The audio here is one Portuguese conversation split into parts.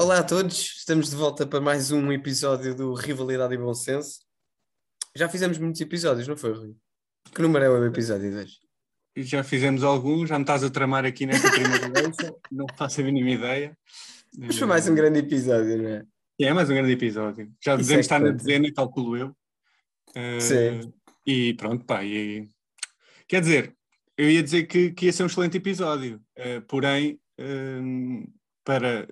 Olá a todos, estamos de volta para mais um episódio do Rivalidade e Bom Senso. Já fizemos muitos episódios, não foi, Rui? Que número é o episódio de hoje? Já fizemos alguns, já me estás a tramar aqui nesta primeira vez, não faço a mínima ideia. Mas foi mais um grande episódio, não é? É mais um grande episódio. Já devemos é estar na dezena, calculo eu. Eh, Sim. E pronto, pá. E... Quer dizer, eu ia dizer que, que ia ser um excelente episódio, eh, porém, eh, para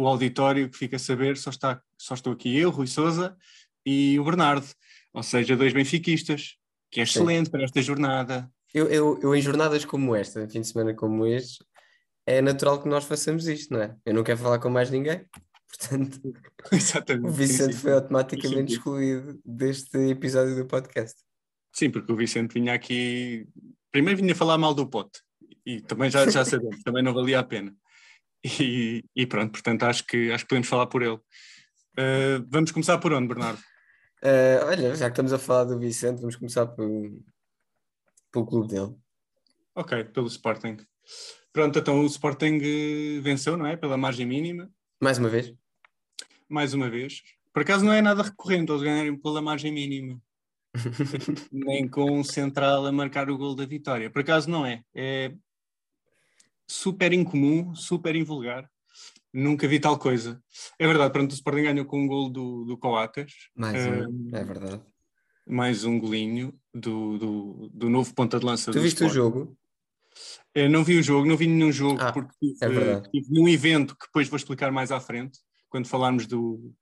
o auditório que fica a saber, só, está, só estou aqui eu, Rui Souza e o Bernardo, ou seja, dois benfiquistas, que é Sim. excelente para esta jornada. Eu, eu, eu, em jornadas como esta, fim de semana como este, é natural que nós façamos isto, não é? Eu não quero falar com mais ninguém, portanto, Exatamente. o sim, Vicente sim. foi automaticamente excluído deste episódio do podcast. Sim, porque o Vicente vinha aqui. Primeiro vinha falar mal do pote, e também já, já sabemos, também não valia a pena. E, e pronto, portanto, acho que, acho que podemos falar por ele. Uh, vamos começar por onde, Bernardo? Ah, olha, já que estamos a falar do Vicente, vamos começar pelo, pelo clube dele. Ok, pelo Sporting. Pronto, então o Sporting eh, venceu, não é? Pela margem mínima, Mais uma vez. mais uma vez. Por acaso não é nada recorrente eles ganharem pela margem mínima. Nem com um central a marcar o gol da vitória. Por acaso não é. É super incomum, super invulgar. Nunca vi tal coisa. É verdade, pronto, o Sporting ganhou com um gol do, do Coates, Mais um, é verdade. mais um golinho do, do, do novo ponta de lança Tu viste o Sporting. jogo? Eu não vi o jogo, não vi nenhum jogo, Ah, porque tive, é tive num evento que depois vou explicar mais à frente, quando falarmos do,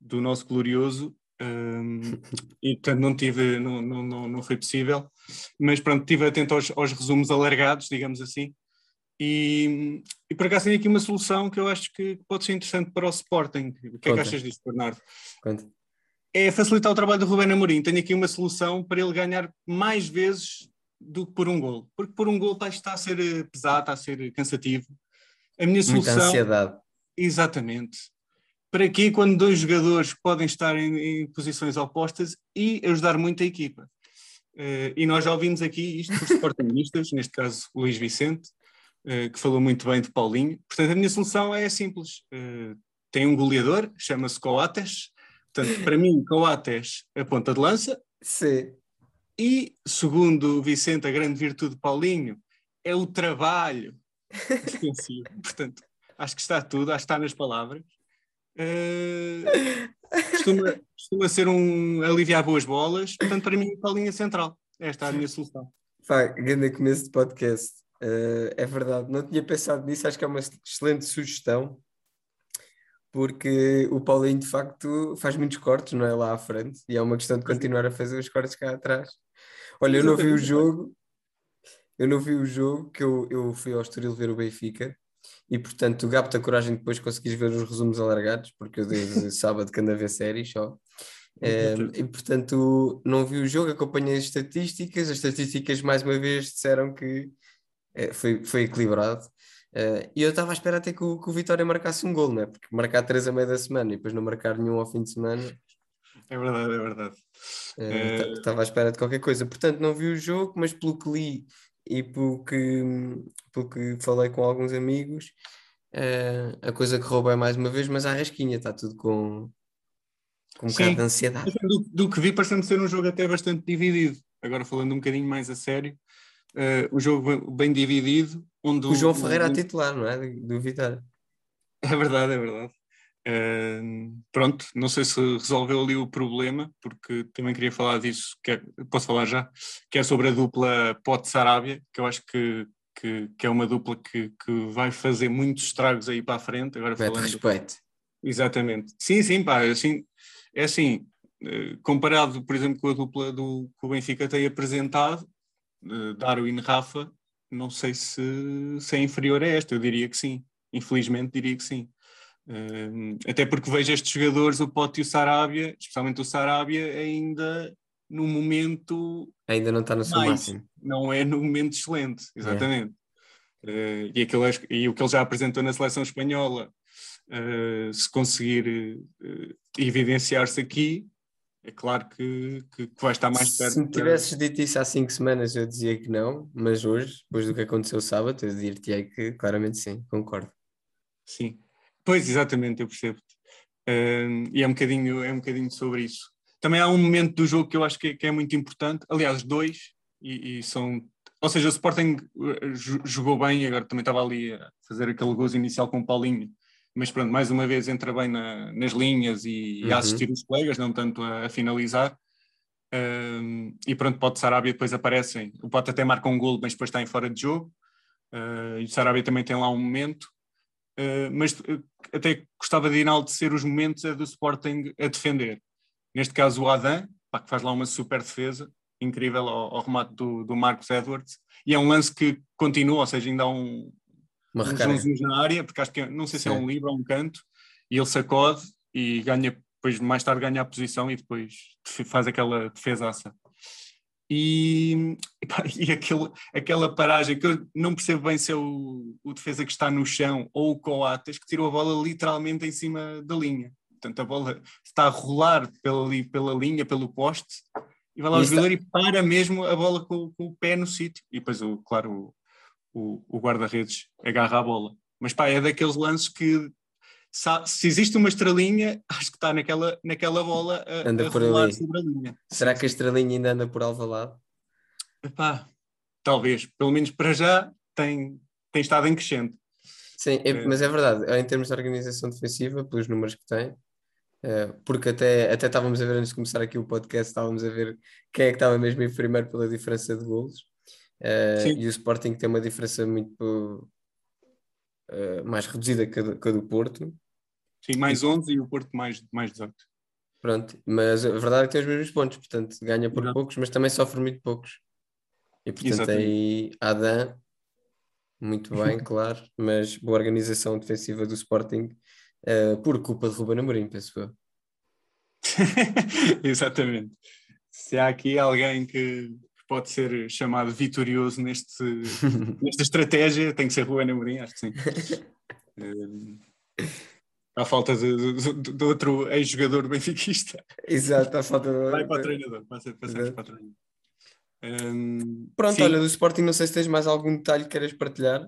do nosso glorioso, hum, e portanto não tive, não, não, não, não foi possível, mas pronto, estive atento aos, aos resumos alargados, digamos assim, e, e por acaso tenho aqui uma solução que eu acho que pode ser interessante para o Sporting. O que é que Conta. achas disso, Bernardo? Conta. é facilitar o trabalho do Rubén Amorim. Tenho aqui uma solução para ele ganhar mais vezes do que por um gol. Porque por um gol está, a ser eh, pesado, está a ser cansativo. A minha Muita solução... ansiedade. Exatamente. Para quê quando dois jogadores podem estar em, em posições opostas e ajudar muito a equipa? Eh, e nós já ouvimos aqui isto por sportingistas, neste caso Luís Vicente, que falou muito bem de Paulinho. Portanto, a minha solução é simples. Eh, tem um goleador, chama-se Coates. Portanto, para mim, Coates a ponta de lança. Sim. E, segundo o Vicente, a grande virtude de Paulinho é o trabalho defensivo. Portanto, acho que está tudo, acho que está nas palavras. Eh, costuma, costuma ser um aliviar boas bolas. Portanto, para mim, Paulinho é central. Esta é a minha solução. Pá, grande começo de podcast. Eh, é verdade, não tinha pensado nisso, acho que é uma excelente sugestão, porque o Paulinho de facto faz muitos cortes, não é? Lá à frente, e é uma questão de continuar a fazer os cortes cá atrás. Olha, eu não vi o jogo, eu não vi o jogo, que eu, eu fui ao Estoril ver o Benfica, e portanto, gapo-te a coragem depois conseguires ver os resumos alargados, porque eu desde sábado que ando a ver séries só. Eh, e portanto, não vi o jogo, acompanhei as estatísticas. As estatísticas, mais uma vez, disseram que foi, foi equilibrado. Eh, e eu estava à espera até que o, que o Vitória marcasse um gol, não é? Porque marcar três a meio da semana e depois não marcar nenhum ao fim de semana, É verdade, é verdade. ta- estava à espera de qualquer coisa. Portanto, não vi o jogo, mas pelo que li e pelo que, pelo que falei com alguns amigos, eh, a coisa correu bem mais uma vez, mas à rasquinha, está tudo com, com um Sim. bocado de ansiedade. Do, do que vi, parece-me ser um jogo até bastante dividido. Agora, falando um bocadinho mais a sério, eh, o jogo bem- dividido. Onde O João o- Ferreira a o- titular, não é? Do, Vitória. É verdade, é verdade. Ahm, pronto, não sei se resolveu ali o problema, porque também queria falar disso, que é- posso falar já, que é sobre a dupla Pote-Sarabia, que eu acho que, que, que é uma dupla que, que vai fazer muitos estragos aí para a frente. Agora Mete falando, respeito. Exatamente. Sim, sim, pá, assim, é assim, eh, comparado, por exemplo, com a dupla do, que o Benfica tem apresentado, Darwin Rafa, não sei se, se é inferior a esta, eu diria que sim. Infelizmente diria que sim. Um, até porque vejo estes jogadores, o Pote e o Sarabia, especialmente o Sarabia, ainda no momento Ainda não está no seu mais, máximo. não é no momento excelente, exatamente. Uh, e, aquilo, é- e o que ele já apresentou na seleção espanhola, uh, se conseguir uh, evidenciar-se aqui, é claro que, que, que vai estar mais perto. Se me tivesses dito isso há cinco semanas, eu dizia que não, mas hoje, depois do que aconteceu sábado, eu dir-te-ei que claramente sim, concordo. Sim, pois exatamente, eu percebo. Um, e é um, bocadinho, é um bocadinho sobre isso. Também há um momento do jogo que eu acho que, é- que é muito importante, aliás, dois, e, e são. Ou seja, o Sporting uh, jo- jogou bem, agora também estava ali a fazer aquele gozo inicial com o Paulinho, mas pronto, mais uma vez entra bem na- nas linhas e, e a Uhum. assistir os colegas, não tanto a, a finalizar. E pronto, Pote e Sarabia depois aparecem. O Pote até marca um gol, mas depois está em fora de jogo. Uh, e o Sarabia também tem lá um momento. Uh, mas uh, até gostava de enaltecer os momentos é do Sporting a defender. Neste caso, o Adam, pá, que faz lá uma super defesa, incrível ao, ao remate do, do Marcos Edwards. E é um lance que continua, ou seja, ainda há um, Uma uns na área, porque acho que é- não sei se é Sim. um livre ou um canto, e ele sacode e ganha, depois mais tarde ganha a posição e depois faz aquela defesaça. E, e aquele, aquela paragem que eu não percebo bem se é o, o defesa que está no chão ou o Coates que tirou a bola literalmente em cima da linha. Portanto, a bola está a rolar pela, pela linha, pelo poste, e vai lá E o está- jogador e para mesmo a bola com, com o pé no sítio. E depois, o, claro, o, o, guarda-redes agarra a bola. Mas pá, é daqueles lances que se existe uma estrelinha, acho que está naquela, naquela bola a, Anda a por ali. sobre a linha. Será que a estrelinha ainda anda por Alvalade? Epá, talvez, pelo menos para já, tem, tem estado em crescente. Sim, é- É. mas é verdade, em termos de organização defensiva, pelos números que tem, eh, porque até, até estávamos a ver antes de começar aqui o podcast, estávamos a ver quem é que estava mesmo em primeiro pela diferença de golos, Sim. e o Sporting tem uma diferença muito eh, mais reduzida que a, do, que a do Porto, Sim, mais 11 e o Porto mais, mais 18. pronto, mas a verdade é que tem os mesmos pontos, portanto ganha por Exato. poucos, mas também sofre muito poucos. E portanto Exatamente. aí Adam, muito bem, claro, mas boa organização defensiva do Sporting, eh, por culpa de Ruben Amorim, penso eu. Exatamente. Se há aqui alguém que pode ser chamado vitorioso neste, nesta estratégia, tem que ser Ruben Amorim, acho que sim. Eh, à falta de, de- de outro ex-jogador benfiquista. Exato, à falta de... Vai para o treinador, passa- passamos para o treinador. Ehm, Pronto, sim, olha, do Sporting não sei se tens mais algum detalhe que queiras partilhar.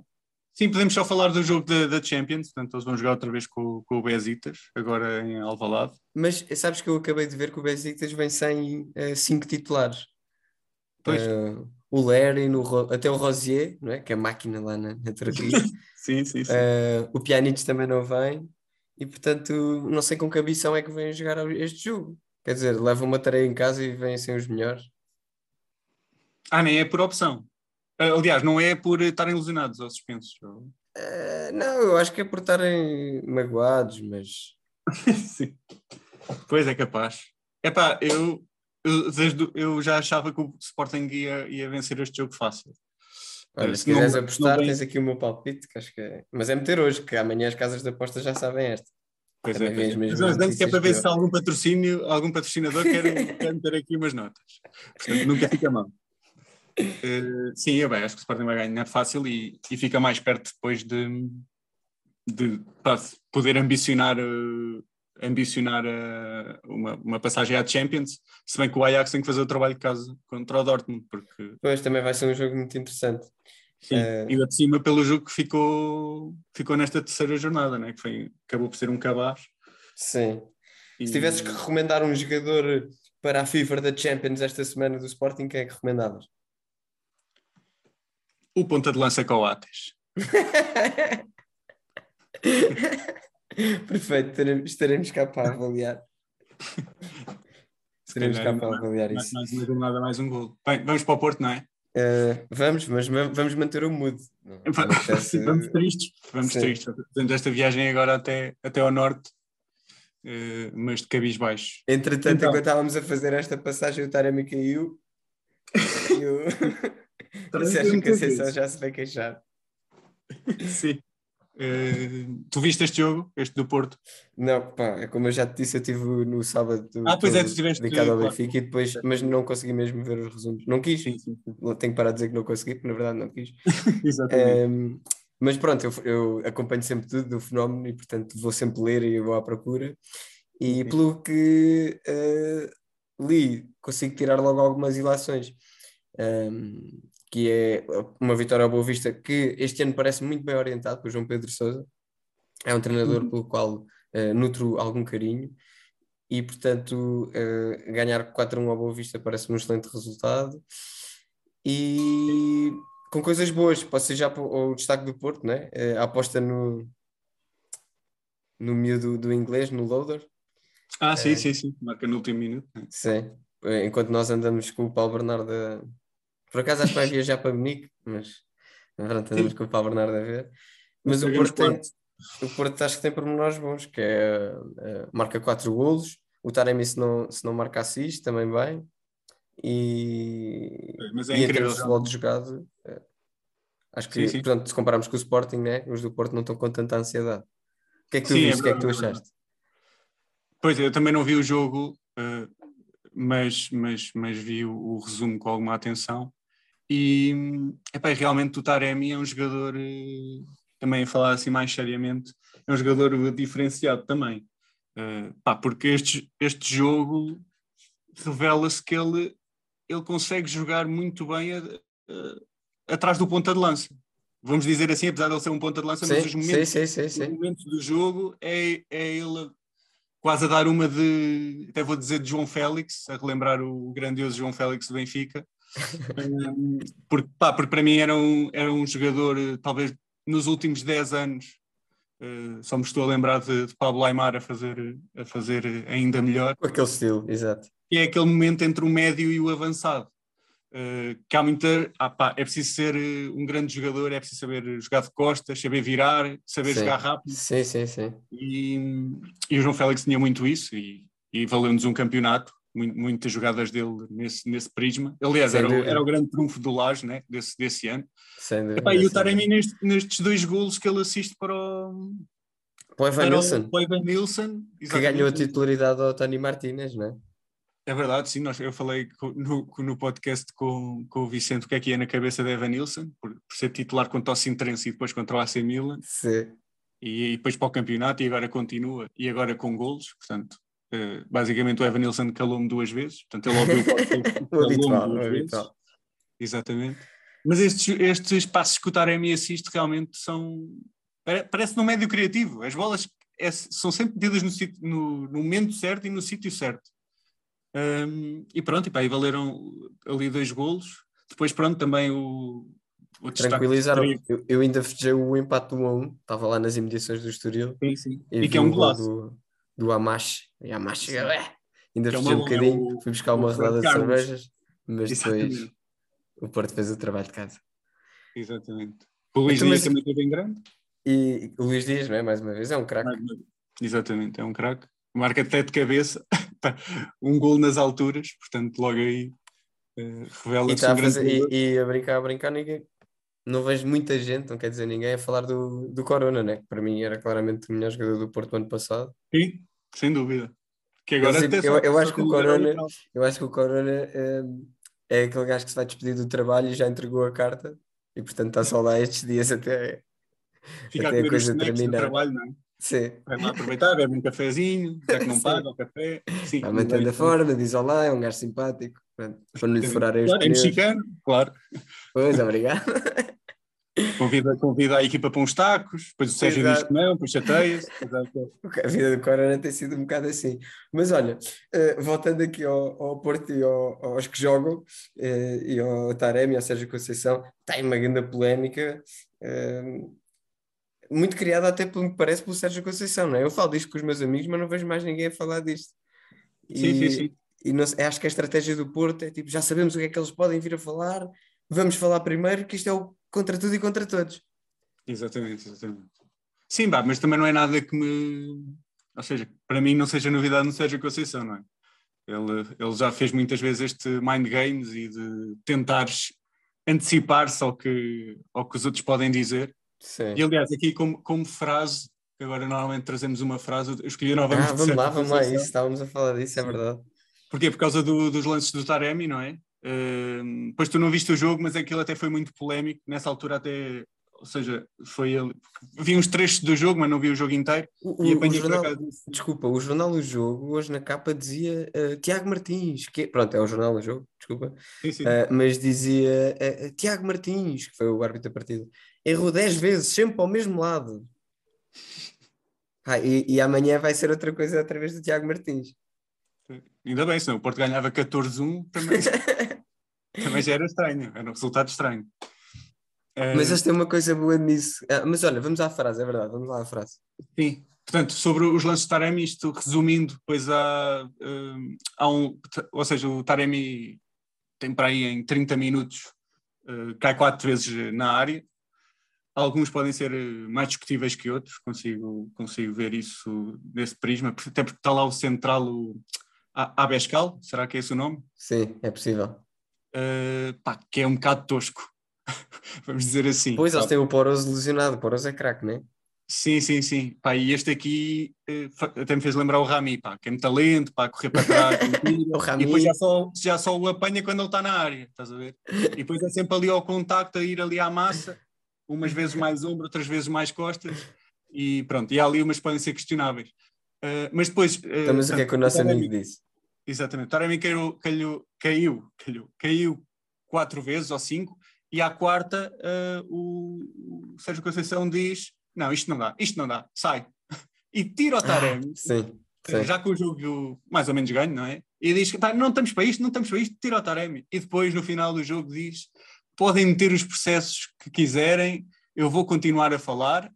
sim, podemos só falar do jogo da, Champions, portanto eles vão jogar outra vez com, com o Besiktas, agora em Alvalade. Mas sabes que eu acabei de ver que o Besiktas vem sem eh, cinco titulares. Eh, o Larry, no até o Rosier, não é? que é máquina lá na, na Turquia. Sim, sim, sim. Eh, o Pjanic também não vem. E portanto, não sei com que ambição é que vêm jogar este jogo. Quer dizer, levam uma tarefa em casa e vêm sem os melhores. Ah, nem é por opção. Ah, Aliás, não é por estarem lesionados ou suspensos. Eh, não, eu acho que é por estarem magoados, mas Sim. Pois é capaz. Epá, eu, eu, desde, eu já achava que o Sporting ia, ia vencer este jogo fácil. Olha, Eh, se se não- quiseres se não apostar, vem- tens aqui o meu palpite, que acho que é. Mas é meter hoje, que amanhã as casas de apostas já sabem esta. Pois é, Também pois é. mesmo Mas antes que é para ver se há algum patrocínio, algum patrocinador quer, quer meter aqui umas notas. Portanto, nunca fica mal. Eh, sim, eu bem, acho que o Sporting vai ganhar fácil e, e fica mais perto depois de, de poder ambicionar, eh, ambicionar eh, uma, uma passagem à Champions, se bem que o Ajax tem que fazer o trabalho de casa contra o Dortmund, porque Depois também vai ser um jogo muito interessante. sim, Eh, e de cima pelo jogo que ficou, ficou nesta terceira jornada, né? que foi, acabou por ser um cabaz. Sim. E- Se tivesses que recomendar um jogador para a FIFA da Champions esta semana do Sporting, quem é que recomendavas? O ponta de lança Coates. Perfeito, estaremos cá para avaliar. Estaremos cá para avaliar Mais, isso. mais uma jornada, mais um gol. Bem, vamos para o Porto, não é? Eh, vamos, mas ma- vamos manter o mood. Não- não apetece- vamos tristes. Vamos Sim. tristes. Fazemos esta viagem agora até, até ao norte, eh, mas de cabisbaixo. Entretanto, Então. enquanto estávamos a fazer esta passagem, o Taremi caiu. E o, e o Sérgio muitas Conceição já se vai queixar. Sim. Eh, tu viste este jogo, este do Porto? Não, pá, é como eu já te disse, eu estive no sábado Ah, pois é, tu tiveste- dedicado ao claro. Benfica e depois, mas não consegui mesmo ver os resumos. Não quis, Sim, sim. tenho que parar de dizer que não consegui, porque na verdade não quis. Exatamente. Um, mas pronto, eu, eu acompanho sempre tudo do fenómeno e portanto vou sempre ler e vou à procura. E Sim. pelo que uh, li, consigo tirar logo algumas ilações. Um, que é uma vitória ao Boa Vista que este ano parece muito bem orientado por João Pedro Sousa. É um treinador Uhum. pelo qual uh, nutro algum carinho e portanto uh, ganhar 4-1 ao Boa Vista parece um excelente resultado. E com coisas boas, posso ser já para o destaque do Porto, né? Eh, a aposta no, no miúdo do inglês, no loader, Ah, sim, sim, sim. Marca no último minuto. né? sim. Enquanto nós andamos com o Paulo Bernardo. Por acaso acho que vai viajar para Munique, mas pronto, andamos com o Paulo Bernardo a ver. Mas o Porto, tem, o Porto acho que tem pormenores bons, que é eh, marca 4 golos, o Taremi se não, se não marca assiste também bem, e, Mas é e em incrível. termos de jogado, eh, acho que, Sim, sim. portanto, se compararmos com o Sporting, né, os do Porto não estão com tanta ansiedade. O que é que tu Sim, é viste? o que é que tu é achaste? Pois, eu também não vi o jogo, eh, mas, mas, mas vi o, o resumo com alguma atenção. E epá, realmente o Taremi é um jogador, eh, também a falar assim mais seriamente, é um jogador diferenciado também. Eh, pá, porque este, este jogo revela-se que ele, ele consegue jogar muito bem a- a- atrás do ponta de lança. Vamos dizer assim, apesar de ele ser um ponta de lança, mas os Sim, momentos sim, sim, sim, sim. momentos do jogo é, é ele quase a dar uma de, até vou dizer de João Félix, a relembrar o grandioso João Félix do Benfica, Um, porque, pá, porque para mim era um, era um jogador, eh, talvez nos últimos 10 anos, eh, só me estou a lembrar de, de Pablo Aimar a fazer, a fazer ainda melhor, Com aquele estilo, exato. que é aquele momento entre o médio e o avançado. Uh, que há muita. Ah, pá, é preciso ser uh, um grande jogador, é preciso saber jogar de costas, saber virar, saber Sim. jogar rápido. Sim, sim, sim. E, e o João Félix tinha muito isso e, e valeu-nos um campeonato, muitas jogadas dele nesse, nesse prisma. Aliás, era, era o grande trunfo do Laje né, desse, desse ano. Sem dúvida, Epá, e o Taremi neste- nestes dois golos que ele assiste para o, Para o Evan Nilsson, o, para o Evan Nilsson, que ganhou a titularidade ao Tony Martínez, não é? É verdade, sim. Nós, eu falei no, no podcast com, com o Vicente o que é que ia na cabeça de Evan Nilsson, por, por ser titular contra o Sintrense e depois contra o AC Milan, Sim. e, e depois para o campeonato, e agora continua, e agora com golos. Portanto, eh, basicamente o Evan Nilsson calou-me duas vezes. Portanto, ele ouviu o calou-me duas vezes. Exatamente. Mas estes, estes passos que o Taremi assiste realmente são. pare- Parece no médio criativo. As bolas é- são sempre metidas no, sítio- no- no momento certo e no sítio certo. Hum, e pronto, e pá, aí valeram ali dois golos. Depois, pronto, também o. o Tranquilizaram. Eu, eu ainda festejei o empate do 1 a 1, estava lá nas imediações do Estoril. Sim, sim. E, E, que é um golaço. do, do Amash. E Amash, ainda é festejei uma um é bocadinho, o- fui buscar uma rodada de cervejas, mas depois Exatamente. o Porto fez o trabalho de casa. Exatamente. O Luís Então, Dias mas- também esteve em grande. E o Luís Dias, não é? mais uma vez, é um craque. Exatamente, é um craque. Marca até de cabeça, um gol nas alturas, portanto, logo aí E, revela-se está um a grande fazer, jogador. e, e a brincar, a brincar, ninguém. Não vejo muita gente, não quer dizer ninguém, a falar do, do Corona, né? que para mim era claramente o melhor jogador do Porto ano passado. Sim, sem dúvida. Que agora até sempre- eu- eu acho que o Corona-. Eu acho que o Corona é, é aquele gajo que se vai despedir do trabalho e já entregou a carta e portanto está só lá estes dias até, Fica a até a os coisa terminar. trabalho, não é? Sim, Vai lá aproveitar, bebe um cafezinho, já que não paga o café. Sim, vai mantendo a forma, diz olá, é um gajo simpático. Pronto, para não lhe furar os Claro, é mexicano, claro. Pois, obrigado. Convida, convida a equipa para uns tacos, depois o Sérgio diz que não, depois chateia-se. A vida do Corona tem sido um bocado assim. Mas olha, eh, voltando aqui ao, ao Porto e ao- aos que jogam, eh, e ao Taremi, ao Sérgio Conceição, tem uma grande polémica, eh, muito criada até pelo que parece pelo Sérgio Conceição, não é? Eu falo disto com os meus amigos, mas não vejo mais ninguém a falar disto. Sim, E, sim, sim. E não acho que a estratégia do Porto é tipo, já sabemos o que é que eles podem vir a falar, vamos falar primeiro, que isto é o contra tudo e contra todos. Exatamente, exatamente. Sim, pá, mas também não é nada que me. Ou seja, para mim não seja novidade no Sérgio Conceição, não é? Ele, ele já fez muitas vezes este mind games e de tentares antecipar-se ao que, ao que os outros podem dizer. Sim. E aliás, aqui como, como frase, que agora normalmente trazemos uma frase, eu escolhi novamente. Ah, vamos lá, vamos lá, isso, estávamos a falar disso, é verdade. Porquê? Por causa do- dos lances do Taremi, não é? Uh, pois tu não viste o jogo, mas aquilo até foi muito polémico. Nessa altura até, ou seja, foi ele. Vi uns trechos do jogo, mas não vi o jogo inteiro. O, E o- o apanhei por jornal, acaso. desculpa, o jornal O Jogo hoje na capa dizia eh, Tiago Martins, que é- pronto, é o jornal O Jogo, desculpa, Sim, sim. eh, mas dizia eh, Tiago Martins, que foi o árbitro da partida, errou 10 vezes, sempre ao mesmo lado. Ah, e, e amanhã vai ser outra coisa através do Tiago Martins. Ainda bem, senão o Porto ganhava 14-1, também, também já era estranho, era um resultado estranho. Uh, Mas eles têm uma coisa boa nisso. Ah, mas olha, vamos à frase, é verdade, vamos lá à frase. Sim, portanto, sobre os lances de Taremi, isto resumindo, depois há, hum, há um, ou seja, o Taremi tem para aí em 30 minutos, eh, cai quatro vezes na área. Alguns podem ser eh, mais discutíveis que outros, consigo, consigo ver isso nesse prisma, até porque está lá o central, o Abescal, será que é esse o nome? Sim, é possível. Eh, pá, que é um bocado tosco, vamos dizer assim. Pois, eles têm o Poroso lesionado, o Poroso é craque, não é? Sim, sim, sim. Pá, e este aqui fa- até me fez lembrar o Rami, pá, que é muito talento, pá, correr para trás, O e Rami, depois já só, já só o apanha quando ele está na área, estás a ver? E depois é sempre ali ao contacto, a ir ali à massa, umas vezes mais ombro, outras vezes mais costas, e pronto, e há ali umas podem ser questionáveis. Eh, mas depois. eh, então, mas o que é que o nosso amigo disse? Exatamente, Taremi caiu, caiu, caiu, caiu, caiu quatro vezes ou cinco, e à quarta eh, o, o Sérgio Conceição diz: Não, isto não dá, isto não dá, sai. E tira o Taremi, Sim, sim. já com o jogo mais ou menos ganho, não é? E diz que "Pá, não estamos para isto, não estamos para isto, tira o Taremi. E depois, no final do jogo, diz: podem meter os processos que quiserem, eu vou continuar a falar.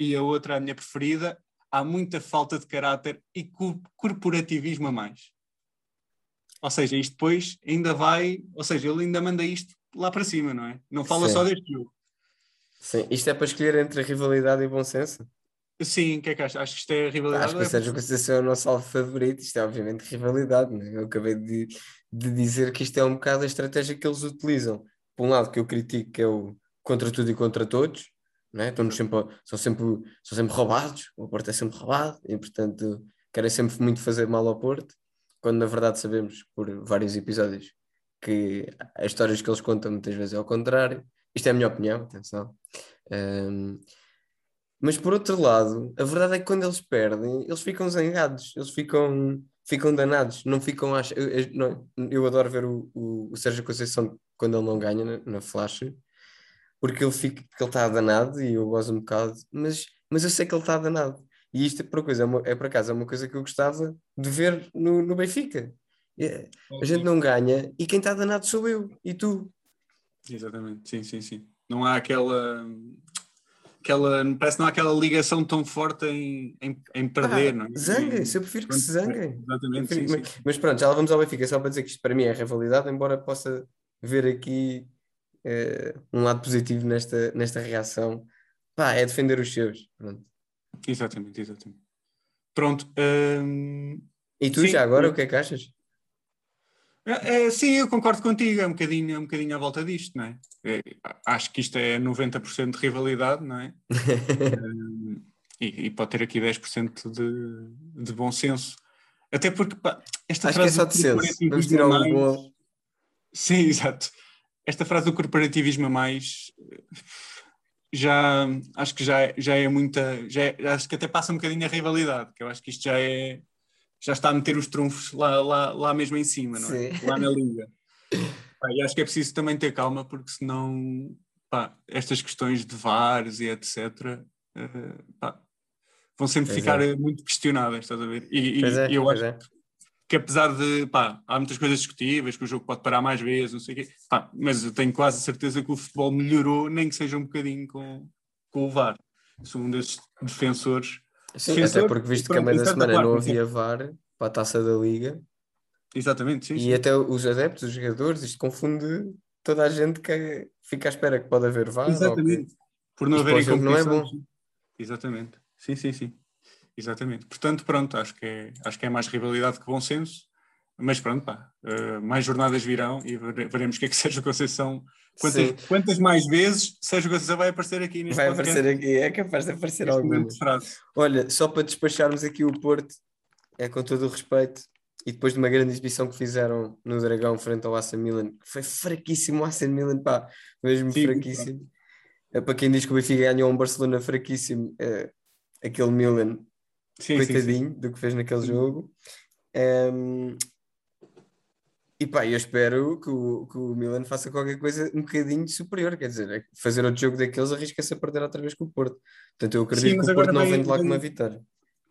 E a outra, a minha preferida, há muita falta de caráter e co- corporativismo a mais. Ou seja, isto depois ainda vai, ou seja, ele ainda manda isto lá para cima, não é? Não fala Sim. só deste jogo. Sim, isto é para escolher entre rivalidade e bom senso. Sim, o que é que achas? Acho que isto é rivalidade. Acho que o é- Sérgio Conceição é o nosso alvo favorito. Isto é obviamente rivalidade. Né? Eu acabei de, de dizer que isto é um bocado a estratégia que eles utilizam. Por um lado, que eu critico, que é o contra tudo e contra todos. Né? Estamos sempre, são, sempre, são sempre roubados. O Porto é sempre roubado e, portanto, querem sempre muito fazer mal ao Porto. Quando na verdade sabemos, por vários episódios, que as histórias que eles contam muitas vezes é ao contrário. Isto é a minha opinião, atenção. Ahm, mas por outro lado, a verdade é que quando eles perdem, eles ficam zangados, eles ficam, ficam danados, não ficam. Eu, eu- não- eu adoro ver o, o, o Sérgio Conceição quando ele não ganha na, na flash, porque ele fica, porque ele está danado e eu gosto um bocado, mas, mas eu sei que ele está danado. E isto, por, coisa, é, uma- é por acaso, é uma coisa que eu gostava de ver no, no Benfica. É, A gente não ganha e quem está danado sou eu e tu. Exatamente, sim, sim, sim. Não há aquela. aquela parece que não há aquela ligação tão forte em, em, em perder, Ah, não é? Zanguem-se, eu prefiro que se zanguem. Exatamente, sim, sim. Mas, mas pronto, já lá vamos ao Benfica, só para dizer que isto para mim é rivalidade, embora possa ver aqui eh, um lado positivo nesta, nesta reação. Pá, é defender os seus. Pronto. Exatamente, exatamente. Pronto. hum, E tu Sim, já agora, eu- o que é que achas? é, é, sim, eu concordo contigo, é um bocadinho, é um bocadinho à volta disto, não é? É, acho que isto é 90% de rivalidade, não é? Hum, e, e pode ter aqui 10% de, de bom senso. Até porque pá, esta Acho que é frase só do de senso. corporativismo Vamos tirar o bom. Sim, exato. Esta frase do corporativismo a mais já acho que já, é- já é muita, já é- acho que até passa um bocadinho a rivalidade, que eu acho que isto já é já está a meter os trunfos lá, lá, lá mesmo em cima, não é? Sim. Lá na liga. Pá, e acho que é preciso também ter calma, porque senão pá, estas questões de VARs e etc. eh, pá, vão sempre Pois ficar é. muito questionadas, estás a ver? E, e- é, eu acho é. que apesar de, pá, há muitas coisas discutíveis, que o jogo pode parar mais vezes, não sei o quê, pá, mas eu tenho quase certeza que o futebol melhorou, nem que seja um bocadinho com, com o VAR. Sou um desses defensores. Sim, defensor, até porque visto que a meio da semana não havia VAR para a taça da Liga Exatamente, sim. e sim. até os adeptos, os jogadores, isto confunde toda a gente que fica à espera que pode haver VAR. ou que- Exatamente. Por não haverem jogo não é competições. Exatamente. Sim, sim, sim. Exatamente. Portanto, pronto, acho que é, acho que é mais rivalidade que bom senso. Mas pronto, pá, uh, mais jornadas virão e veremos o que é que Sérgio Conceição. Quantas, quantas, mais vezes Sérgio Conceição vai aparecer aqui neste Vai podcast? aparecer aqui, é capaz de aparecer alguma. Olha, só para despacharmos aqui o Porto, é com todo o respeito, e depois de uma grande exibição que fizeram no Dragão frente ao AC Milan, foi fraquíssimo o AC Milan, pá, mesmo Sim, fraquíssimo. É para quem diz que o Benfica ganhou um Barcelona fraquíssimo, é, aquele Milan, sim, coitadinho sim, sim. do que fez naquele jogo. Um, e pá, eu espero que o, que o Milan faça qualquer coisa um bocadinho superior, quer dizer, é fazer outro jogo daqueles arrisca-se a perder outra vez com o Porto. Portanto, eu acredito que o Porto não vem de lá com uma vitória.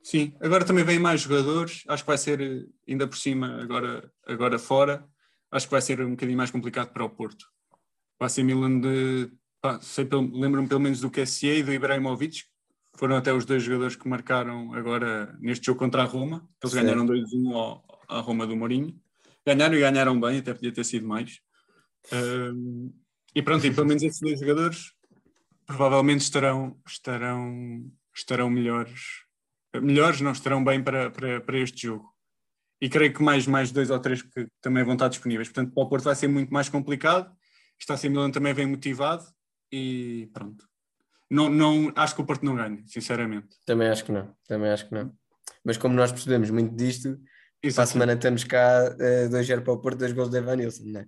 Sim, agora também vem mais jogadores, acho que vai ser ainda por cima, agora, agora fora, acho que vai ser um bocadinho mais complicado para o Porto. Vai ser Milan de. Lembro-me pelo menos do QSA e do Ibrahimovic, foram até os dois jogadores que marcaram agora neste jogo contra a Roma, eles Sim. ganharam 2-1 à Roma do Mourinho ganharam e ganharam bem, até podia ter sido mais. Um, e pronto, e pelo menos esses dois jogadores provavelmente estarão, estarão, estarão melhores. Melhores não estarão bem para, para, para este jogo. E creio que mais, mais dois ou três que também vão estar disponíveis. Portanto, para o Porto vai ser muito mais complicado. Está a Milan também vem motivado e pronto. Não, não, acho que o Porto não ganha, sinceramente. Também acho que não, também acho que não. Mas como nós percebemos muito disto, Exato. Para a semana estamos cá, uh, 2-0 para o Porto, dois gols de Evanilson, não é?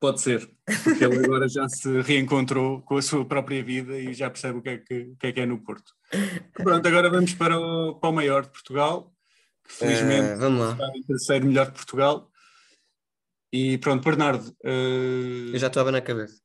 Pode ser, porque ele agora já se reencontrou com a sua própria vida e já percebe o que é que, que, é, que é no Porto. Pronto, agora vamos para o, para o maior de Portugal, que felizmente uh, vamos lá. está em terceiro melhor de Portugal. E pronto, Bernardo. Uh... Eu já estava na cabeça.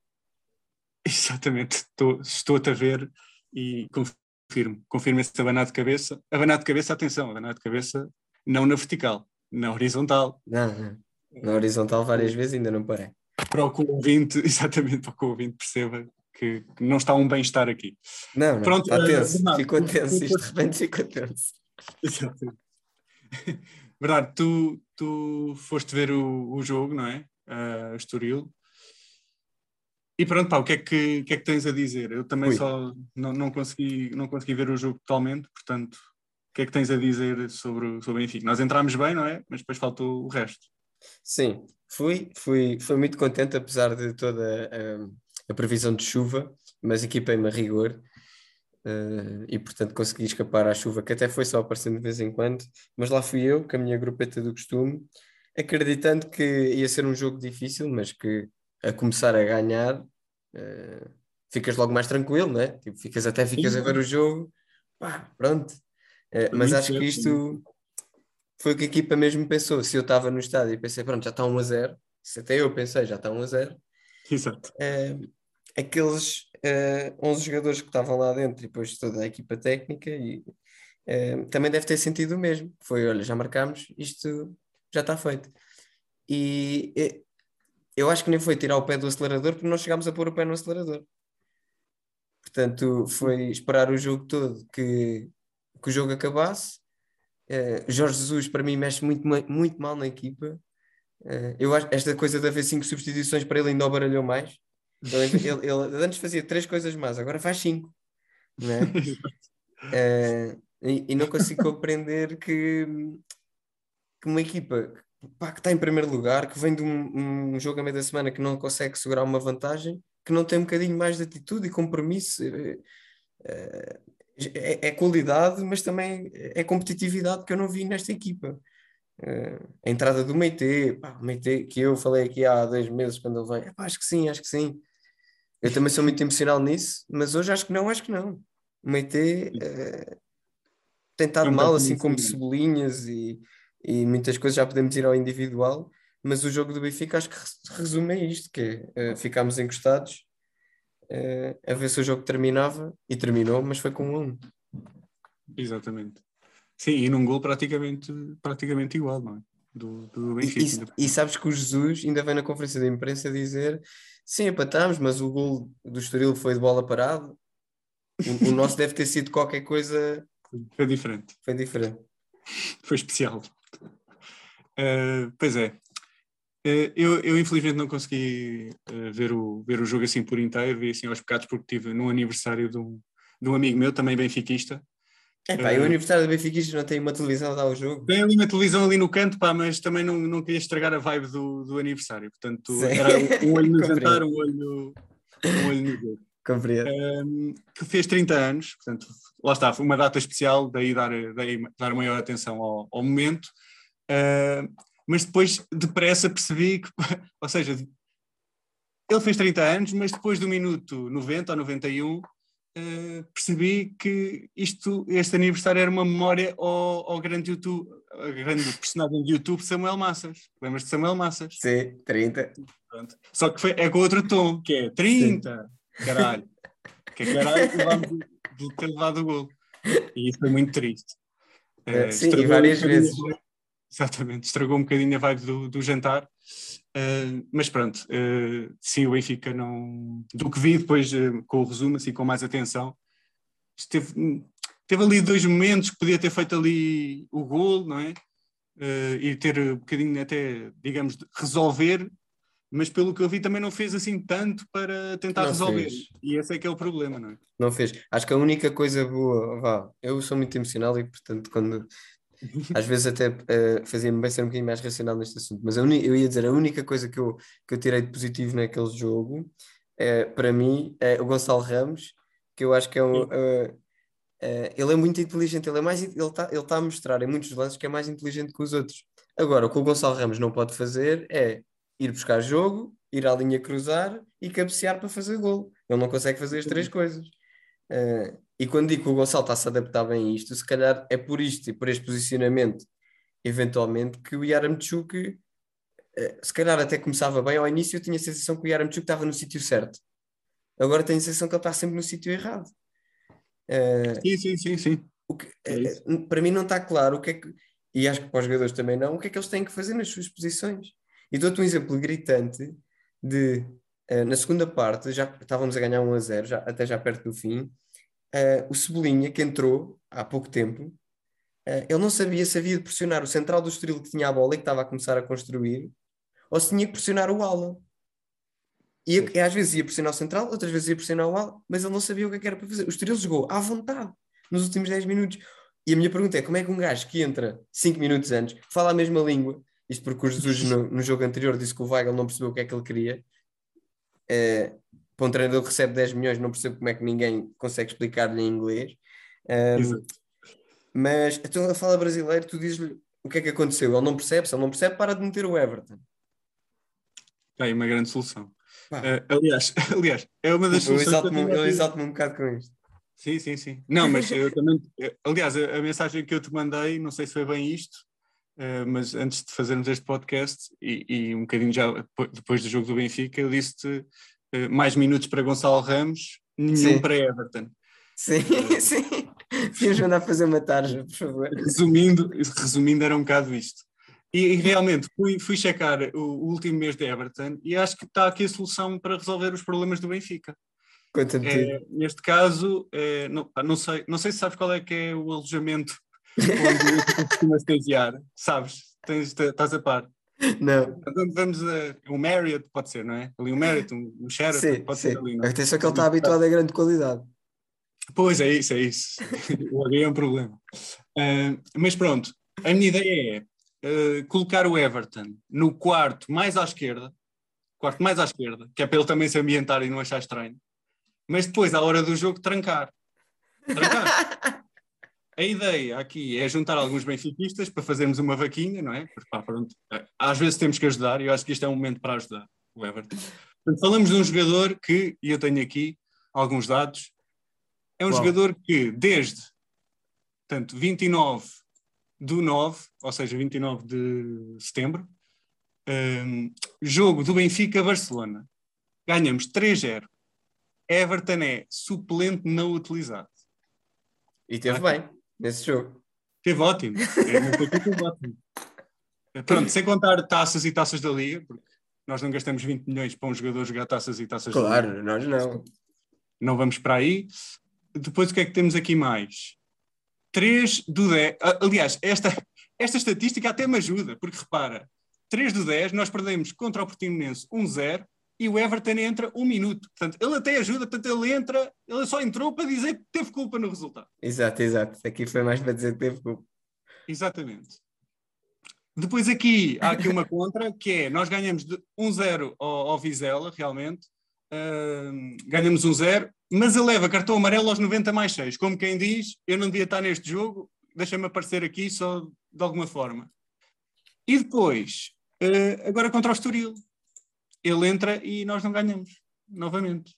Exatamente, estou, estou-te a ver e confirmo, confirmo esse abanar de cabeça. Abanar de cabeça, atenção, abanar de cabeça não na vertical, na horizontal. Não, não. Na horizontal várias vezes ainda não parei. Para o que o ouvinte, exatamente, para que o ouvinte perceba que, que não está um bem-estar aqui. Não, não, Pronto, está tenso, uh, ficou tenso, isto de repente ficou tenso. Exatamente. Verdade, tu, tu foste ver o, o jogo, não é? Uh, Estoril. E pronto, pá, o que é que, que, é que tens a dizer? Eu também Ui. só não, não, consegui, não consegui ver o jogo totalmente, portanto, o que é que tens a dizer sobre, sobre o Benfica? Nós entramos bem, não é? Mas depois faltou o resto. Sim, fui, fui, fui muito contente, apesar de toda a, a previsão de chuva, mas equipei-me a rigor uh, e, portanto, consegui escapar à chuva, que até foi só aparecendo de vez em quando. Mas lá fui eu, com a minha grupeta do costume, acreditando que ia ser um jogo difícil, mas que a começar a ganhar. Uh, ficas logo mais tranquilo, não é? Tipo, ficas até ficas a ver o jogo, pá, pronto, é, mas acho que isto foi o que a equipa mesmo pensou. Se eu estava no estádio e pensei, pronto, já está 1 a 0, se até eu pensei, já está 1 a 0. Exato. É, aqueles é, 11 jogadores que estavam lá dentro e depois toda a equipa técnica e, é, também deve ter sentido o mesmo. Foi, olha, já marcámos, isto já está feito. E eu acho que nem foi tirar o pé do acelerador porque nós chegámos a pôr o pé no acelerador. Portanto, foi esperar o jogo todo que que o jogo acabasse. Uh, Jorge Jesus, para mim, mexe muito, muito mal na equipa. Uh, eu acho esta coisa de haver cinco substituições para ele ainda o baralhou mais. Então, ele, ele, antes fazia três coisas más, agora faz cinco. Não é? uh, e, e, não consigo compreender que, que uma equipa pá, que está em primeiro lugar, que vem de um, um, jogo a meio da semana que não consegue segurar uma vantagem, que não tem um bocadinho mais de atitude e compromisso. Uh, é, é, qualidade, mas também é competitividade que eu não vi nesta equipa. Uh, a entrada do Meite, pá, Meite que eu falei aqui há dois meses quando ele veio, acho que sim, acho que sim. Eu também sou muito emocional nisso, mas hoje acho que não, acho que não. O Meite uh, tem estado mal, assim como Cebolinhas e, e muitas coisas, já podemos ir ao individual, mas o jogo do Benfica acho que resume isto, que é, uh, ficámos encostados uh, a ver se o jogo terminava e terminou, mas foi com um. Exatamente. Sim, e num gol praticamente, praticamente igual, não é? Do, do Benfica. E, e, sabes que o Jesus ainda vem na conferência de imprensa dizer sim, empatamos, mas o gol do Estoril foi de bola parada. O, o nosso deve ter sido qualquer coisa. Foi diferente. Foi diferente. Foi especial. Uh, pois é. Eh, eu, eu, infelizmente não consegui uh, ver, o, ver o jogo assim por inteiro, vi assim aos pecados porque tive no aniversário de um, de um amigo meu, também benfiquista, É pá, e o aniversário do Benfica não tem uma televisão a dar o jogo. Tem ali uma televisão ali no canto, pá, mas também não, não queria estragar a vibe do, do aniversário. Portanto, Sim. era um olho no jantar, um olho, um olho no jogo. Compreendo. Um, que fez 30 anos, portanto, lá está, foi uma data especial, daí dar, daí dar maior atenção ao, ao momento. Uh, mas depois, depressa, percebi que, ou seja, ele fez 30 anos, mas depois do minuto 90 ou 91, uh, percebi que isto, este aniversário era uma memória ao, ao grande YouTube, ao grande personagem de YouTube, Samuel Massas. Lembras de Samuel Massas? Sim, 30. Pronto. Só que foi, é com outro tom, que é 30, caralho. Que é caralho de ter levado o gol. E isso foi muito triste. Eh, sim, e várias vezes. a vibe- Exatamente, estragou um bocadinho a vibe do, do jantar. Eh, mas pronto, eh, sim, o Benfica não. Do que vi depois eh, com o resumo, assim, com mais atenção, esteve, teve ali dois momentos que podia ter feito ali o gol, não é? E ter um bocadinho até, digamos, resolver, mas pelo que eu vi também não fez assim tanto para tentar Não resolver. fez. E esse é que é o problema, não é? Não fez. Acho que a única coisa boa, vá, eu sou muito emocional e, portanto, quando às vezes até eh, fazia-me bem ser um bocadinho mais racional neste assunto, mas eu ia dizer, a única coisa que eu, que eu tirei de positivo naquele jogo, eh, para mim, é o Gonçalo Ramos, que eu acho que é um. eh, ele é muito inteligente, ele é mais, ele está ele tá a mostrar em muitos lances que é mais inteligente que os outros. Agora, o que o Gonçalo Ramos não pode fazer é ir buscar jogo, ir à linha cruzar e cabecear para fazer gol. Ele não consegue fazer as três coisas. Eh, e quando digo que o Gonçalo está-se a adaptar bem a isto, se calhar é por isto e por este posicionamento, eventualmente, que o Yaramchuk, eh, se calhar até começava bem. Ao início eu tinha a sensação que o Yaramchuk estava no sítio certo. Agora tenho a sensação que ele está sempre no sítio errado. Eh, Sim, sim, sim, sim. que- É eh, para mim não está claro o que é que, e acho que para os jogadores também não, o que é que eles têm que fazer nas suas posições. E dou-te um exemplo gritante de, na segunda parte, já estávamos a ganhar 1 a 0, já, até já perto do fim, eh, o Cebolinha, que entrou há pouco tempo, eh, ele não sabia se havia de pressionar o central do Estoril que tinha a bola e que estava a começar a construir, ou se tinha que pressionar o Alan. E, e às vezes ia pressionar o central, outras vezes ia pressionar o Alan, mas ele não sabia o que é que era para fazer. O Estoril jogou à vontade nos últimos 10 minutos. E a minha pergunta é: como é que um gajo que entra 5 minutos antes, fala a mesma língua, isto porque o Jesus no, no jogo anterior disse que o Weigl não percebeu o que é que ele queria, eh, para um treinador que recebe 10 milhões, não percebo como é que ninguém consegue explicar-lhe em inglês. Exato. mas então ele fala brasileiro, tu dizes-lhe o que é que aconteceu. Ele não percebe, se ele não percebe, para de meter o Everton. É uma grande solução. Eh, aliás, aliás, é uma das Eu soluções. que eu exalto-me um bocado com isto. Sim, sim, sim. Não, mas eu também. eh, Aliás, a, a mensagem que eu te mandei, não sei se foi bem isto, eh, mas antes de fazermos este podcast e, e um bocadinho já depo- depois do jogo do Benfica, eu disse-te mais minutos para Gonçalo Ramos, nenhum Sim. para Everton. Sim, sim. Devíamos mandar fazer uma tarja, por favor. Resumindo, resumindo, era um bocado isto. E, e realmente fui, fui checar o, o último mês de Everton e acho que está aqui a solução para resolver os problemas do Benfica. Conta-me. É, neste caso, é, não, não, sei, não sei se sabes qual é que é o alojamento onde tu costumas estagiar. Sabes? Tens, estás a par. Não. Vamos, a, um Marriott, pode ser, não é? Ali um Marriott, um, um Sheraton, Sim, pode sim. ser ali, não é? Atenção que ele está habituado a grande qualidade. Pois é isso, é isso. o H é um problema. Ah, mas pronto, a minha ideia é ah, colocar o Everton no quarto mais à esquerda, quarto mais à esquerda, que é para ele também se ambientar e não achar estranho, mas depois, à hora do jogo, trancar. Trancar. A ideia aqui é juntar alguns benfiquistas para fazermos uma vaquinha, não é? Porque, pá, pronto, às vezes temos que ajudar e eu acho que este é um momento para ajudar o Everton. Portanto, falamos de um jogador que, e eu tenho aqui alguns dados, é um Uau. jogador que desde portanto, 29 do 9, ou seja, 29 de setembro, hum, jogo do Benfica-Barcelona, ganhamos 3-0. Everton é suplente não utilizado. E teve bem nesse jogo. Teve ótimo. É, teve ótimo. Pronto, sem contar taças e taças da Liga, porque nós não gastamos 20 milhões para um jogador jogar taças e taças da Liga. Claro, nós não. Não vamos para aí. Depois o que é que temos aqui mais? 3 do 10. Ah, Aliás, esta, esta estatística até me ajuda, porque repara, 3 do 10 nós perdemos contra o Portimonense 1-0 e o Everton entra um minuto. Portanto, ele até ajuda, portanto, ele entra, ele só entrou para dizer que teve culpa no resultado. Exato, exato. Aqui foi mais para dizer que teve culpa. Exatamente. Depois aqui há aqui uma contra, que é nós ganhamos de 1-0 ao, ao Vizela, realmente. Ahm, ganhamos 1-0, mas ele leva cartão amarelo aos 90 mais 6. Como quem diz, eu não devia estar neste jogo, deixa-me aparecer aqui só de alguma forma. E depois, eh, agora contra o Estoril. Ele entra e nós não ganhamos, novamente.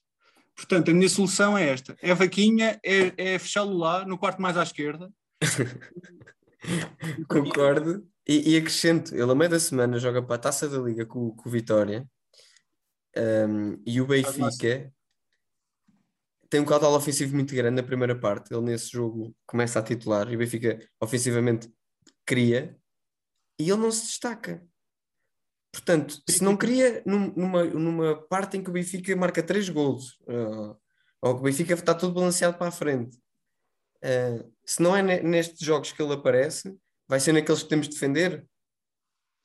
Portanto, a minha solução é esta. É a vaquinha, é, é fechá-lo lá, no quarto mais à esquerda. Concordo. E, e acrescento, ele a meio da semana joga para a Taça da Liga com, com o Vitória Um, e o Benfica tem um caudal ofensivo muito grande na primeira parte. Ele nesse jogo começa a titular e o Benfica ofensivamente cria e ele não se destaca. Portanto, se não cria num- numa, numa parte em que o Benfica marca três golos, uh, ou que o Benfica está todo balanceado para a frente, uh, se não é ne- nestes jogos que ele aparece, vai ser naqueles que temos de defender.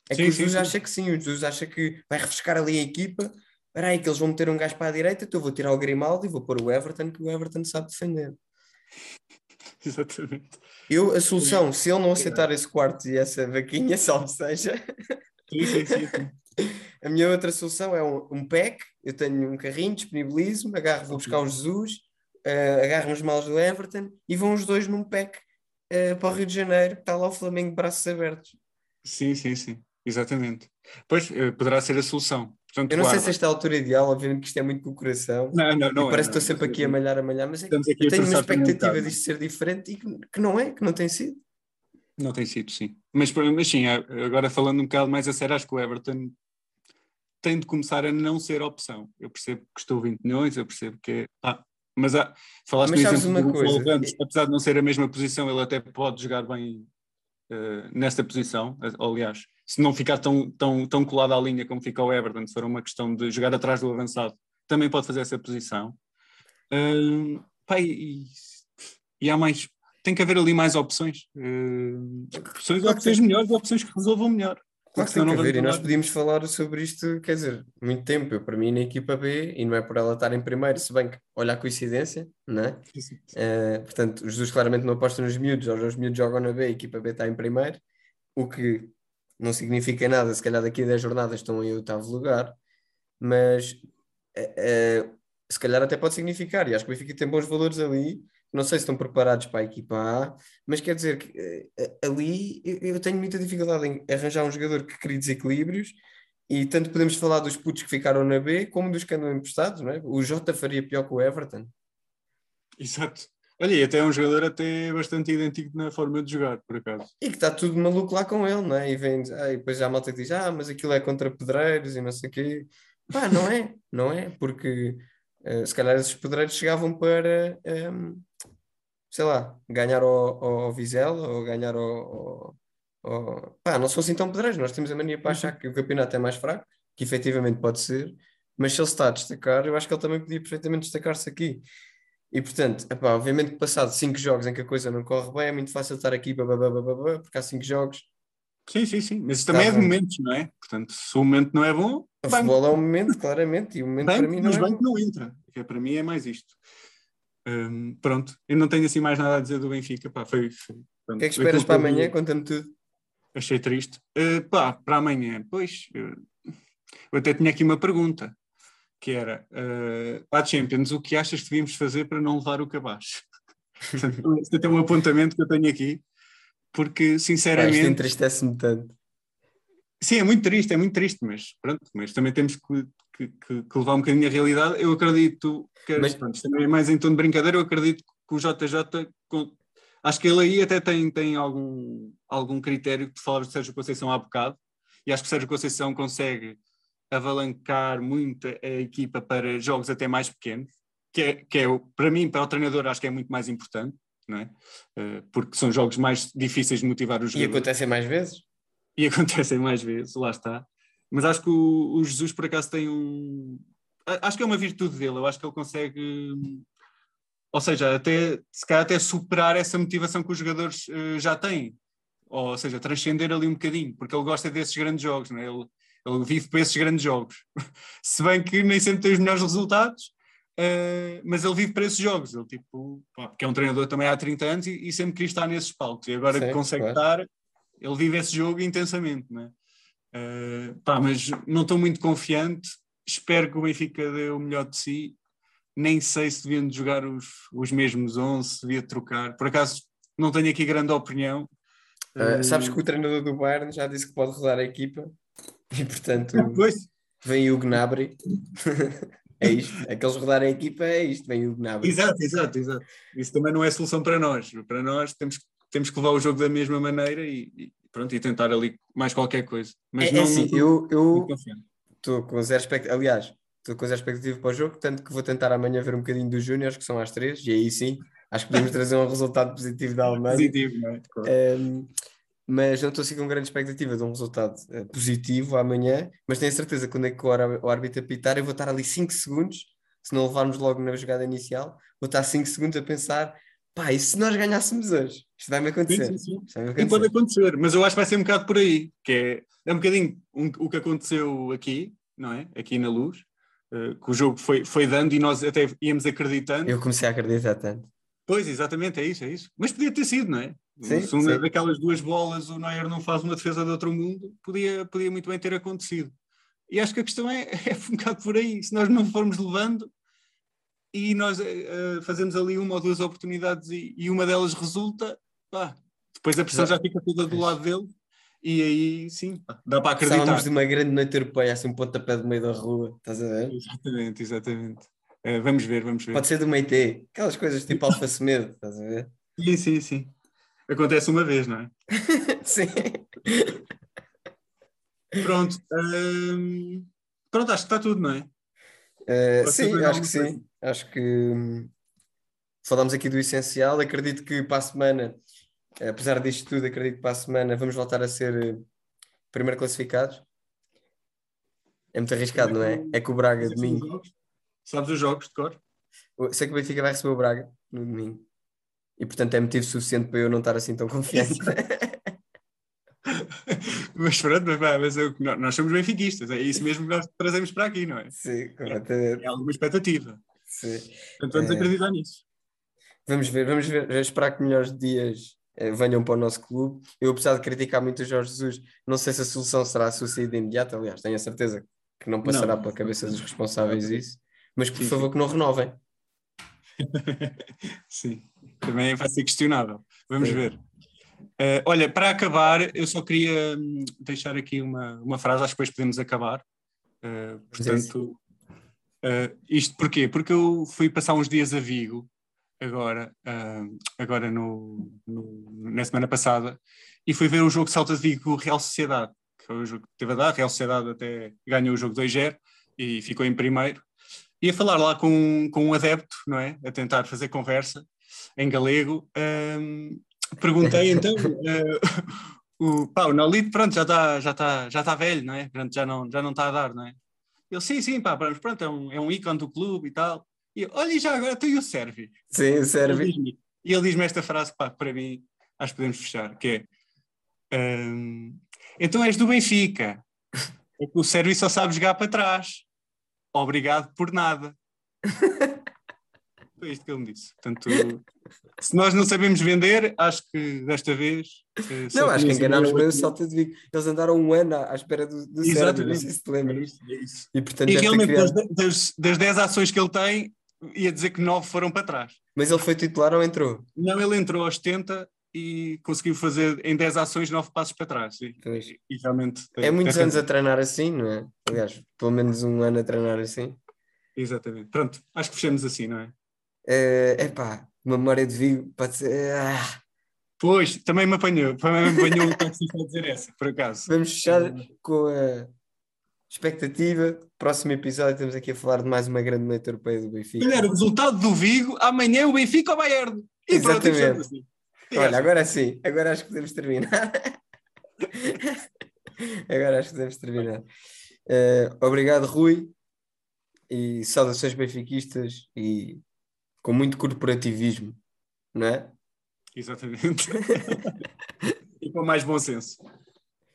É que Sim, o sim, Jesus acha que sim, o Jesus acha que vai refrescar ali a equipa. Espera aí, que eles vão meter um gajo para a direita, então eu vou tirar o Grimaldo e vou pôr o Everton, que o Everton sabe defender. Exatamente. Eu, a solução, se ele não aceitar esse quarto e essa vaquinha, salve seja, Sim, sim, sim, a minha outra solução é um, um pack, eu tenho um carrinho, disponibilizo-me, agarro, vou buscar o Jesus, eh, agarro nos maus do Everton e vão os dois num pack eh, para o Rio de Janeiro, que está lá o Flamengo de braços abertos. Sim, sim, sim. Exatamente. Pois, eh, poderá ser a solução. Portanto, Eu não sei guarda. se esta é a altura ideal, obviamente que isto é muito com o coração. Não, não, e não. é, parece que não. estou sempre aqui a malhar, a malhar, mas é eu tenho uma um expectativa bocado. disto ser diferente e que, que não é, que não tem sido. Não tem sido, sim. Mas, mas sim, agora falando um bocado mais a sério, acho que o Everton tem de começar a não ser opção. Eu percebo que custou 20 milhões, eu percebo que é. Ah, mas há, falaste Mas sabes exemplo uma coisa? Apesar de não ser a mesma posição, ele até pode jogar bem eh, nesta posição. Aliás, se não ficar tão, tão, tão colado à linha como fica o Everton, se for uma questão de jogar atrás do avançado, também pode fazer essa posição. Ah, pá, e, e há mais. Tem que haver ali mais opções. Eh, opções, Claro opções melhores, opções que resolvam melhor. Claro que tem que haver, e nós podíamos falar sobre isto, quer dizer, muito tempo. Eu, para mim, na equipa B, e não é por ela estar em primeiro, se bem que, olha a coincidência, não é? Eh, portanto, os Jesus claramente não apostam nos miúdos, os miúdos jogam na B, a equipa B está em primeiro, o que não significa nada, se calhar daqui a 10 jornadas estão em oitavo lugar, mas eh, eh, se calhar até pode significar, e acho que o Benfica tem bons valores ali, não sei se estão preparados para a equipa A, mas quer dizer que eh, eh, ali eu, tenho muita dificuldade em arranjar um jogador que crie desequilíbrios, e tanto podemos falar dos putos que ficaram na B, como dos que andam emprestados, não é? O Jota faria pior que o Everton. Exato. Olha, e até é um jogador até bastante idêntico na forma de jogar, por acaso. E que está tudo maluco lá com ele, não é? E, vem, ah, e depois já a malta diz, ah, mas aquilo é contra pedreiros e não sei o quê. Pá, não é, não é, porque eh, se calhar esses pedreiros chegavam para, ehm, sei lá, ganhar ao, ao Vizela ou ganhar ao, ao- ao- Pá, não se fossem tão pedreiros, nós temos a mania para achar que o campeonato é mais fraco, que efetivamente pode ser, mas se ele está a destacar, eu acho que ele também podia perfeitamente destacar-se aqui. E portanto, epá, obviamente que passado cinco jogos em que a coisa não corre bem, é muito fácil estar aqui, babá, porque há cinco jogos. Sim, sim, sim. Mas isso também é de momentos, não é? Portanto, se o momento não é bom, O futebol é um momento, claramente, e o momento para mim não mas é banco bom. não entra. Que é, para mim é mais isto. Hum, pronto, eu não tenho assim mais nada a dizer do Benfica. Pá, foi, foi- O que é que esperas para amanhã? Conta-me tudo. Achei triste. Uh, pá, para amanhã, pois, eu, eu até tinha aqui uma pergunta, que era, uh, para a Champions, o que achas que devíamos fazer para não levar o cabaz? Portanto, Este é um apontamento que eu tenho aqui, porque, Pá, isto sinceramente, entristece-me tanto. Sim, é muito triste, é muito triste, mas pronto, mas também temos que, que- que- que levar um bocadinho a realidade. Eu acredito, que, Mas- pronto, também é mais em tom de brincadeira, eu acredito que o JJ, com- acho que ele aí até tem, tem algum, algum critério que tu falavas de Sérgio Conceição há bocado, e acho que Sérgio Conceição consegue avalancar muito a equipa para jogos até mais pequenos, que é, que é para mim, para o treinador, acho que é muito mais importante, não é? Eh, porque são jogos mais difíceis de motivar os E jogadores acontecem mais vezes? e acontecem mais vezes, lá está. Mas acho que o, o Jesus, por acaso, tem um. Acho que é uma virtude dele, eu acho que ele consegue. Ou seja, até, se calhar até superar essa motivação que os jogadores eh, já têm. Ou seja, transcender ali um bocadinho, porque ele gosta desses grandes jogos, não é? Ele, Ele vive para esses grandes jogos. Se bem que nem sempre tem os melhores resultados, uh, mas ele vive para esses jogos. Ele, tipo, pá, porque é um treinador também há 30 anos e, e sempre quis estar nesses palcos. E agora Sim, que consegue claro. estar, ele vive esse jogo intensamente, não é? Uh, pá, mas não estou muito confiante. Espero que o Benfica dê o melhor de si. Nem sei se deviam de jogar os, os mesmos 11, se devia trocar. Por acaso, não tenho aqui grande opinião. Uh, sabes que o treinador do Bayern já disse que pode rodar a equipa e portanto Pois, vem o Gnabry. é isto. Aqueles rodarem a equipa é isto, vem o Gnabry. Exato, exato, exato. Isso também não é solução para nós. Para nós temos, temos que levar o jogo da mesma maneira e, e pronto, e tentar ali mais qualquer coisa. Mas É, é não, assim, não- eu, estou com zero expectativa. Aliás, estou com zero expectativa para o jogo, tanto que vou tentar amanhã ver um bocadinho dos Júniors, que são às três, e aí sim, acho que podemos trazer um resultado positivo da Alemanha. Positivo, não é? Claro. Um, mas não estou assim com grande expectativa de um resultado eh, positivo amanhã, mas tenho a certeza que quando é que o árbitro apitar, eu vou estar ali 5 segundos, se não levarmos logo na jogada inicial, vou estar 5 segundos a pensar, pá, e se nós ganhássemos hoje? Isto vai-me acontecer. Sim, sim, sim. Isto vai-me E pode acontecer. acontecer, mas eu acho que vai ser um bocado por aí, que é, é um bocadinho um- o que aconteceu aqui, não é? Aqui na luz, eh, que o jogo foi, foi dando e nós até íamos acreditando. Eu comecei a acreditar tanto. Pois, exatamente, é isso, é isso. Mas podia ter sido, não é? Sim, Se uma daquelas duas bolas o Neuer não faz uma defesa de outro mundo, podia, podia muito bem ter acontecido. E acho que a questão é, é um bocado por aí. Se nós não formos levando e nós eh, fazemos ali uma ou duas oportunidades e, e uma delas resulta, pá, depois a pressão já fica toda do lado dele e aí sim, pá, dá para acreditar. Precisávamos de uma grande noite europeia, assim um pontapé do meio da rua, estás a ver? Exatamente, exatamente. Eh, vamos ver, vamos ver. Pode ser do meio T, aquelas coisas tipo Alfa Semedo, estás a ver? Sim, sim, sim. Acontece uma vez, não é? Sim. Pronto. hum, pronto, acho que está tudo, não é? Uh, sim, acho que alguma sim. Acho que hum, falamos aqui do essencial. Acredito que para a semana, eh, apesar disto tudo, acredito que para a semana vamos voltar a ser eh, primeiro classificados. É muito arriscado, não é? É que o Braga Sabes domingo. Sabes os jogos de cor? Sei que o Benfica vai receber o Braga no domingo. E portanto é motivo suficiente para eu não estar assim tão confiante. mas pronto, mas, mas eu- nós somos benfiquistas, é isso mesmo que nós trazemos para aqui, não é? sim, completamente. É alguma expectativa. Portanto, vamos É. acreditar nisso. Vamos ver, vamos ver, vamos esperar que melhores dias eh, venham para o nosso clube. Eu, apesar de criticar muito o Jorge Jesus, não sei se a solução será a sua saída imediata, aliás, tenho a certeza que não passará Não. pela cabeça dos responsáveis isso, mas por Sim, favor sim. que não renovem. Sim, também vai ser questionável. Vamos Sim. ver. Eh, olha, para acabar, eu só queria hum, deixar aqui uma, uma frase, acho que depois podemos acabar. Eh, portanto, eh, isto porquê? Porque eu fui passar uns dias a Vigo, agora, ah, agora no, no- na semana passada, e fui ver o jogo Salta de Vigo Real Sociedade, que foi o jogo que teve a dar. A Real Sociedade até ganhou o jogo 2-0 e ficou em primeiro. Ia falar lá com, com um adepto, não é? A tentar fazer conversa em galego. Perguntei então, ah, o, pá, o Nolito, pronto, já está já tá, já tá velho, não é? Pronto, já não já não está a dar, não é? Ele, sim, sim, pá, pronto, é um, é um ícone do clube e tal. E eu, olha, e já agora tu e o Sérvio? Sim, Ele serve. E ele diz-me esta frase, pá, para mim, acho que podemos fechar, que é ahm, então és do Benfica. É que o Sérvio só sabe jogar para trás. Obrigado por nada. Foi isto que ele me disse. Portanto, se nós não sabemos vender, acho que desta vez. eh, Não, acho que enganámos bem o. Salta de Vigo. Eles andaram um ano à à espera do, do Sérvio, não Exatamente. sei se te É lembras. isso, é isso. E portanto E realmente, das, criado. das, das 10 ações que ele tem, ia dizer que 9 foram para trás. Mas ele foi titular ou entrou? Não, ele entrou aos 70 e conseguiu fazer em 10 ações 9 passos para trás. E, Pois. e realmente. É muitos tem anos a treinar assim, não é? Aliás, pelo menos um ano a treinar assim. Exatamente. Pronto, acho que fechamos assim, não é? É pá, uma memória de Vigo pode ser. ah, Pois, também me apanhou. Também me apanhou o taxista a dizer essa, por acaso. Vamos fechar com a expectativa. Próximo episódio estamos aqui a falar de mais uma grande noite europeia do Benfica. Olha, o resultado do Vigo, amanhã o Benfica ou o Bayern. E Exatamente. assim. Olha, essa. agora sim, agora acho que podemos terminar. agora acho que podemos terminar. Eh, obrigado, Rui, e saudações benfiquistas e com muito corporativismo, não é? Exatamente. e com mais bom senso.